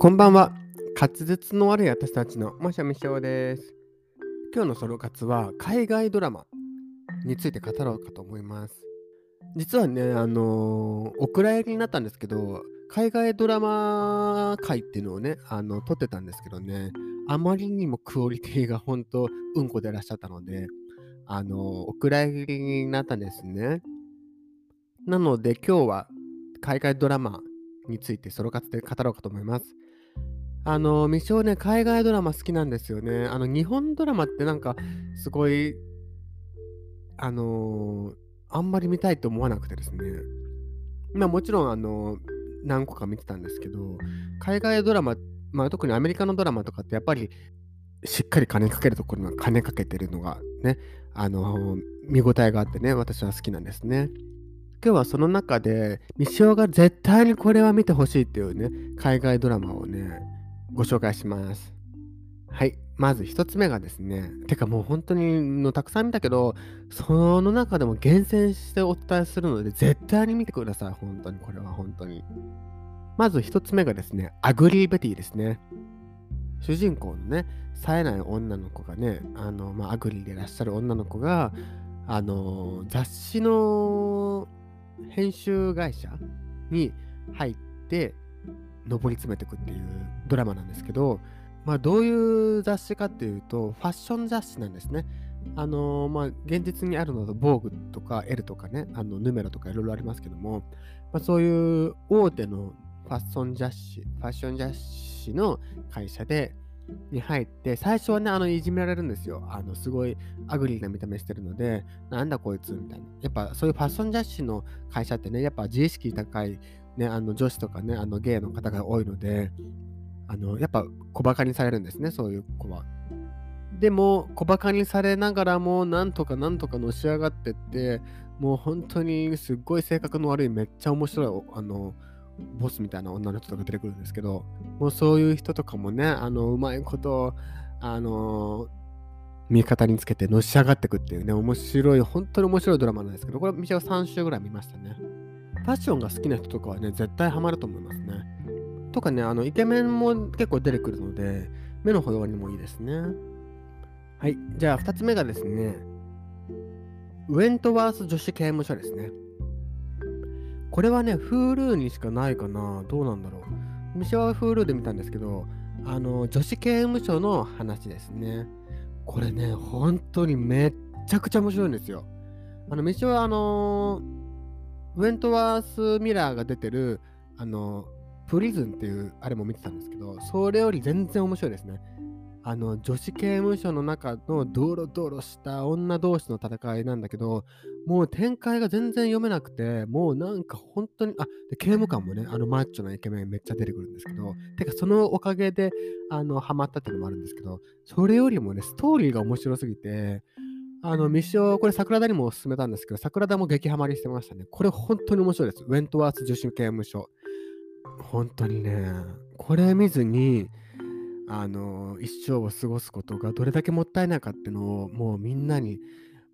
こんばんは。滑舌の悪い私たちのもしゃみしょうです。今日のソロ活は海外ドラマについて語ろうかと思います。実はね、あのーお蔵入りになったんですけど、海外ドラマ界っていうのをね、あの、撮ってたんですけどね、あまりにもクオリティが本当うんこでいらっしゃったので、あのーお蔵入りになったんですね。なので今日は海外ドラマについてソロ活で語ろうかと思います。あの、未生ね、海外ドラマ好きなんですよね。あの、日本ドラマってなんか、すごい、あのーあんまり見たいと思わなくてですね。まあもちろん、あの何個か見てたんですけど、海外ドラマ、まあ特にアメリカのドラマとかってやっぱり、しっかり金かけるところには金かけてるのがね、あのー見応えがあってね、私は好きなんですね。今日はその中で、西尾が絶対にこれは見てほしいっていうね、海外ドラマをね、ご紹介します。はい。まず一つ目がですね、てかもう本当にのたくさん見たけど、その中でも厳選してお伝えするので、絶対に見てください。本当に、これは本当に。まず一つ目がですね、アグリーベティですね。主人公のね、冴えない女の子がね、あの、まあ、 ugly でいらっしゃる女の子が、あの、雑誌の編集会社に入って上り詰めていくっていうドラマなんですけど、まあ、どういう雑誌かっていうとファッション雑誌なんですね。あのーまあ、現実にあるのだと、 VOGUE とか ELLE とかね、あの Numéro とかいろいろありますけども、まあ、そういう大手のファッション雑誌、ファッション雑誌の会社で、に入って、最初はね、あの、いじめられるんですよ。あの、すごい ugly な見た目してるので、なんだこいつみたいな。やっぱそういうファッション雑誌の会社ってね、やっぱ自意識高い、ね、あの女子とかね、あのゲイの方が多いので、あの、やっぱ小馬鹿にされるんですね、そういう子は。でも、小馬鹿にされながらも、なんとかなんとかのし上がってって、もう本当にすっごい性格の悪い、めっちゃ面白い、あの、ボスみたいな女の人とか出てくるんですけど、もうそういう人とかもね、あの、うまいこと、あの、味方につけてのし上がってくっていうね、面白い、本当に面白いドラマなんですけど、これ、道を3週ぐらい見ましたね。ファッションが好きな人とかはね、絶対ハマると思いますね。とかね、あの、イケメンも結構出てくるので、目の保養にもいいですね。はい、じゃあ2つ目がですね、ウェントワース女子刑務所ですね。これはね、Hulu にしかないかな。どうなんだろう。虫は Hulu で見たんですけど、あの、女子刑務所の話ですね。これね、本当にめっちゃくちゃ面白いんですよ。あの、虫はあのウェントワース・ミラーが出てる、あの、プリズンっていうあれも見てたんですけど、それより全然面白いですね。あの、女子刑務所の中のドロドロした女同士の戦いなんだけど、もう展開が全然読めなくて、もうなんか本当に、あ、で刑務官もね、あのマッチョなイケメンめっちゃ出てくるんですけど、てかそのおかげで、あの、ハマったっていうのもあるんですけど、それよりもね、ストーリーが面白すぎて、あの、ミッション、これ桜田にもおすすめたんですけど、桜田も激ハマりしてましたね。これ本当に面白いです。ウェントワース女子刑務所。本当にね、これ見ずに、あの、一生を過ごすことがどれだけもったいないかっていうのを、もうみんなに、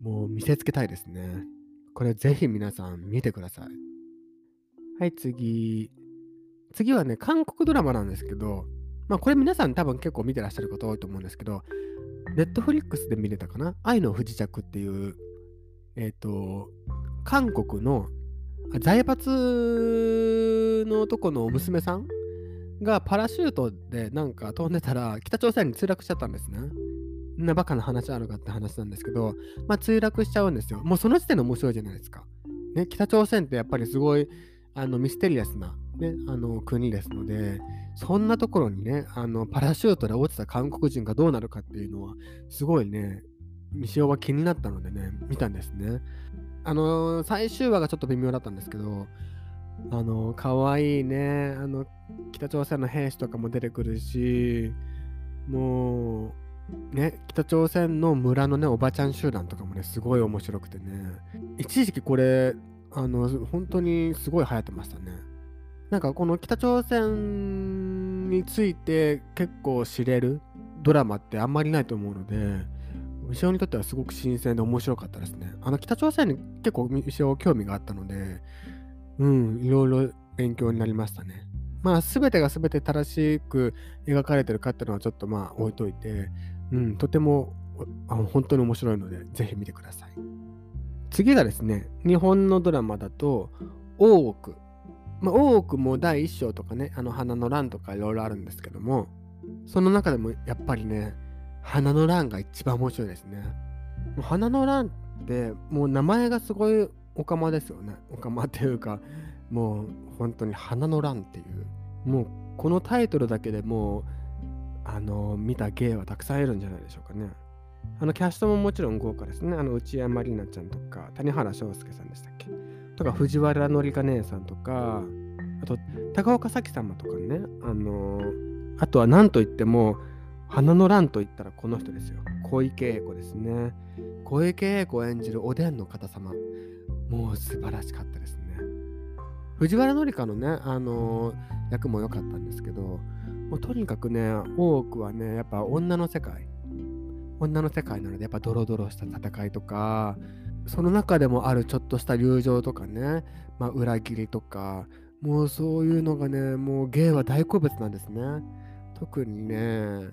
もう見せつけたいですね。これぜひ皆さん見てください。はい、次。次はね、韓国ドラマなんですけど、まあこれ皆さん多分結構見てらっしゃる方多いと思うんですけど、ネットフリックスで見れたかな？愛の不時着っていう、えっ、と、韓国の財閥のとこの娘さんがパラシュートでなんか飛んでたら北朝鮮に墜落しちゃったんですね。んなバカな話あるかって話なんですけど、まあ墜落しちゃうんですよ。もうその時点で面白いじゃないですか。ね、北朝鮮ってやっぱりすごいあのミステリアスな、ね、あの国ですので、そんなところにね、あのパラシュートで落ちた韓国人がどうなるかっていうのは、すごいね、西尾は気になったのでね、見たんですね。あの最終話がちょっと微妙だったんですけど、あの可愛いね、あの北朝鮮の兵士とかも出てくるし、もう、ね、北朝鮮の村のね、おばちゃん集団とかもね、すごい面白くてね、一時期これ、あの、本当にすごい流行ってましたね。なんかこの北朝鮮について結構知れるドラマってあんまりないと思うので、後ろにとってはすごく新鮮で面白かったですね。あの北朝鮮に結構後ろ興味があったので、うん、いろいろ勉強になりましたね。まあ、全てが全て正しく描かれてるかっていうのはちょっとまあ置いといて、うん、とてもあ本当に面白いので、ぜひ見てください。次がですね、日本のドラマだと、大奥。まあ、大奥も第1章とかね、あの花の乱とかいろいろあるんですけども、その中でもやっぱりね、花の乱が一番面白いですね。もう花の乱ってもう名前がすごいオカマですよね。オカマっていうか、もう本当に花の乱っていう、もうこのタイトルだけでもう、あの、見た芸はたくさんいるんじゃないでしょうかね。あのキャストももちろん豪華ですね。あの内山里奈ちゃんとか、谷原章介さんでしたっけとか、藤原紀香姉さんとか、あと、高岡早紀様とかね、あのー、あとは何といっても、花の乱といったらこの人ですよ。小池栄子ですね。小池栄子演じるおでんの方様。もう素晴らしかったですね。藤原紀香のね、あのー、役も良かったんですけど、もうとにかくね、多くはね、やっぱ女の世界。女の世界なのでやっぱドロドロした戦いとかその中でもあるちょっとした友情とかね、まあ、裏切りとかもうそういうのがねもう芸は大好物なんですね特にね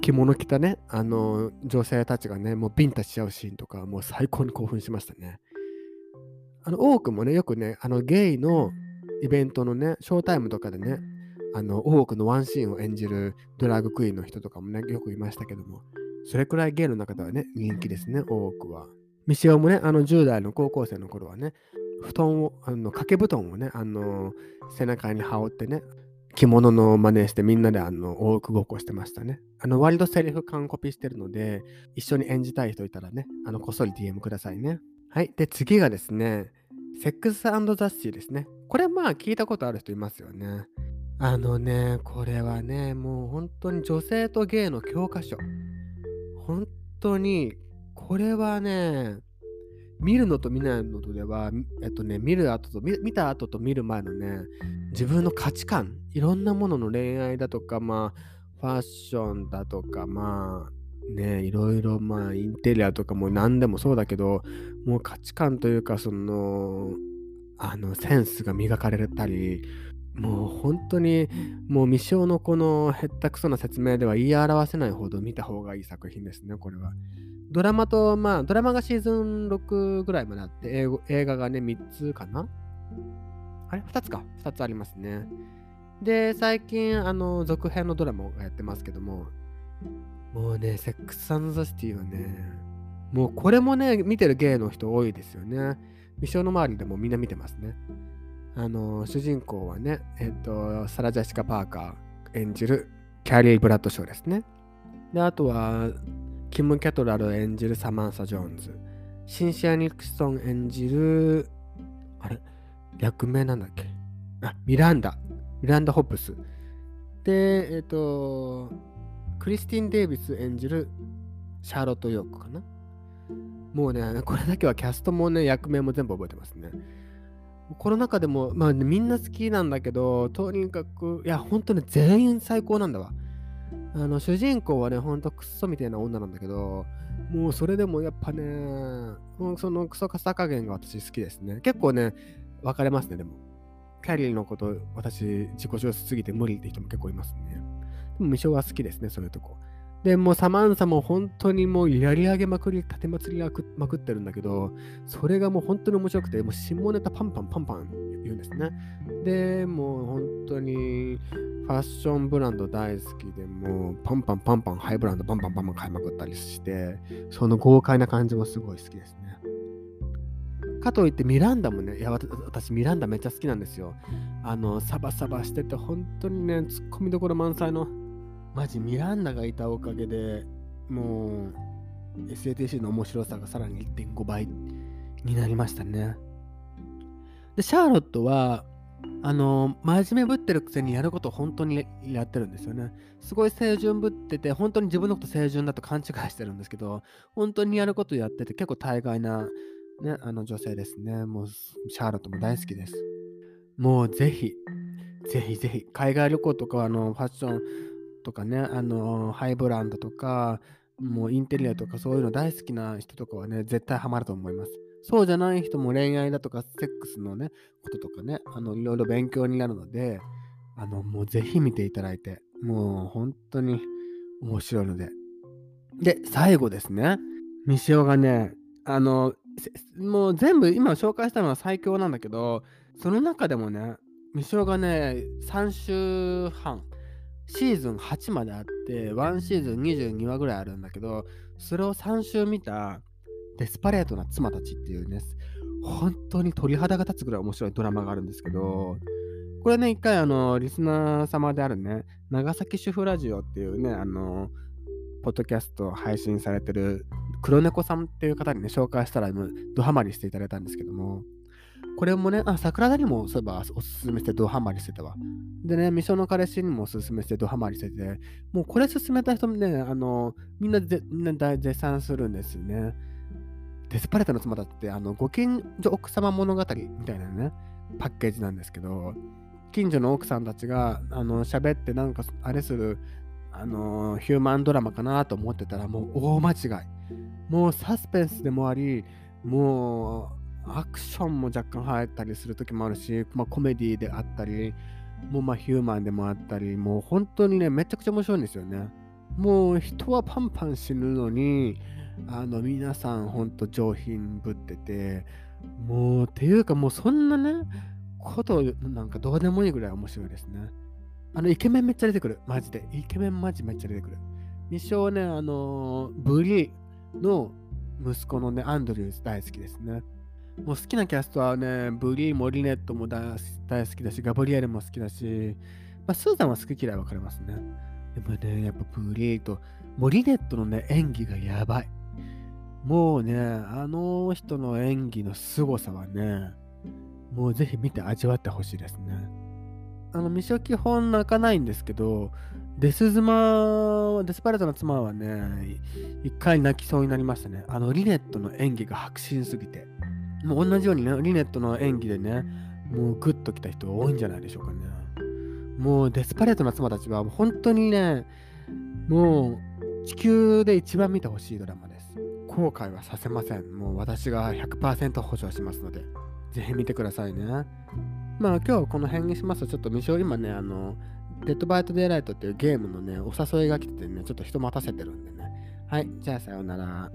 着物着たねあの女性たちがねもうビンタしちゃうシーンとかもう最高に興奮しましたねあの多くもねよくねあのゲイのイベントのねショータイムとかでねあの多くのワンシーンを演じるドラッグクイーンの人とかもねよくいましたけどもそれくらいゲイの中ではね、人気ですね、多くは。ミシオもね、あの10代の高校生の頃はね、布団を、あの掛け布団をね、あの背中に羽織ってね、着物の真似してみんなであの多くごっこしてましたね。あの割とセリフ完コピしてるので、一緒に演じたい人いたらね、あのこっそり DM くださいね。はい。で、次がですね、セックスザ・シーですね。これまあ聞いたことある人いますよね。あのね、これはね、もう本当に女性とゲイの教科書。本当に、これはね、見るのと見ないのとでは、えっとね、見る後と見、見た後と見る前のね、自分の価値観、いろんなものの恋愛だとか、まあ、ファッションだとか、まあ、ね、いろいろ、まあ、インテリアとかも何でもそうだけど、もう価値観というか、その、あの、センスが磨かれたり、もう本当にもう未生のこのへったくそな説明では言い表せないほど見た方がいい作品ですね、これは。ドラマと、まあ、ドラマがシーズン6ぐらいまであって、映画がね、3つかな？あれ ?2 つか。2つありますね。で、最近、あの、続編のドラマをやってますけども、もうね、セックス・アン・ザ・シティはね、もうこれもね、見てる芸の人多いですよね。未生の周りでもみんな見てますね。あの主人公はね、えっと、サラ・ジャシカ・パーカー演じるキャリー・ブラッドショーですね。で、あとは、キム・キャトラル演じるサマンサ・ジョーンズ。シンシア・ニクソン演じる、あれ？略名なんだっけ？あ、ミランダ。ミランダ・ホップス。で、えっと、クリスティン・デイビス演じるシャーロット・ヨークかな？もうね、これだけはキャストもね、役名も全部覚えてますね。コロナ禍でも、まあ、ね、みんな好きなんだけど、とにかく、いや、本当に全員最高なんだわ。あの、主人公はね、ほんとクソみたいな女なんだけど、もうそれでもやっぱね、そのクソかさ加減が私好きですね。結構ね、分かれますね、でも。キャリーのこと、私、自己上手すぎて無理って人も結構いますね。でも、未章は好きですね、そういうとこ。で、もサマンサも本当にもうやり上げまくり、立てまつりまくってるんだけど、それがもう本当に面白くて、もう下ネタパンパンパンパン言うんですね。で、もう本当にファッションブランド大好きで、もうパンパンパンパンハイブランドパンパンパンパン買いまくったりして、その豪快な感じもすごい好きですね。かといってミランダもね、いや私ミランダめっちゃ好きなんですよ。あの、サバサバしてて本当にね、ツッコミどころ満載のマジミランダがいたおかげでもう SATC の面白さがさらに1.5倍になりましたね。で、シャーロットは、あの、真面目ぶってるくせにやることを本当にやってるんですよね。すごい清純ぶってて、本当に自分のこと清純だと勘違いしてるんですけど、本当にやることやってて、結構大概な、ね、あの女性ですね。もう、シャーロットも大好きです。もうぜひ、ぜひぜひ、海外旅行とか、あの、ファッション、とかね、あのハイブランドとか、もうインテリアとかそういうの大好きな人とかはね、絶対ハマると思います。そうじゃない人も恋愛だとかセックスのね、こととかね、あのいろいろ勉強になるので、あの、もうぜひ見ていただいて、もう本当に面白いので。で、最後ですね。ミシオがね、あの、もう全部今紹介したのは最強なんだけど、その中でもね、ミシオがね、3週半、シーズン8まであって、1シーズン22話ぐらいあるんだけど、それを3週見たデスパレートな妻たちっていうね、本当に鳥肌が立つぐらい面白いドラマがあるんですけど、これね、一回、あの、リスナー様であるね、長崎主婦ラジオっていうね、あの、ポッドキャスト配信されてる黒猫さんっていう方にね、紹介したら、ドハマりしていただいたんですけども、これもね、あ、桜田にもそういえばおすすめしてドハマりしてたわ。でね、未生の彼氏にもおすすめしてドハマりしてて、もうこれ勧めた人もね、あの、みんなでみんな大絶賛するんですね。デスパレートの妻だって、あの、ご近所奥様物語みたいなね、パッケージなんですけど、近所の奥さんたちがあの喋ってなんかあれするあのヒューマンドラマかなと思ってたらもう大間違いもうサスペンスでもありもうアクションも若干入ったりする時もあるし、まあ、コメディであったりもうまヒューマンでもあったりもう本当にねめちゃくちゃ面白いんですよねもう人はパンパン死ぬのにあの皆さんほんと上品ぶっててもうっていうかもうそんなねことなんかどうでもいいぐらい面白いですね。あの、イケメンめっちゃ出てくる。マジで。イケメンマジめっちゃ出てくる。一生ね、あの、ブリの息子のね、アンドリュース大好きですね。もう好きなキャストはね、ブリー、モリネットも大好きだし、ガブリエルも好きだし、まあ、スーザンは好き嫌い分かれますね。でもね、やっぱブリーと、モリネットのね、演技がやばい。もうね、あの人の演技の凄さはね、もうぜひ見て味わってほしいですね。あの、未初基本泣かないんですけど、デス妻、デスパレートの妻はね、一回泣きそうになりましたね。あの、リネットの演技が迫真すぎて。もう同じようにね、リネットの演技でね、もうグッときた人多いんじゃないでしょうかね。もうデスパレートの妻たちは本当にね、もう地球で一番見てほしいドラマです。後悔はさせません。もう私が100%保証しますので。ぜひ見てくださいね。まあ今日この辺にしますと、ちょっと未勝今ね、あの、デッドバイトデイライトっていうゲームのね、お誘いが来ててね、ちょっと人待たせてるんでね。はい、じゃあさようなら。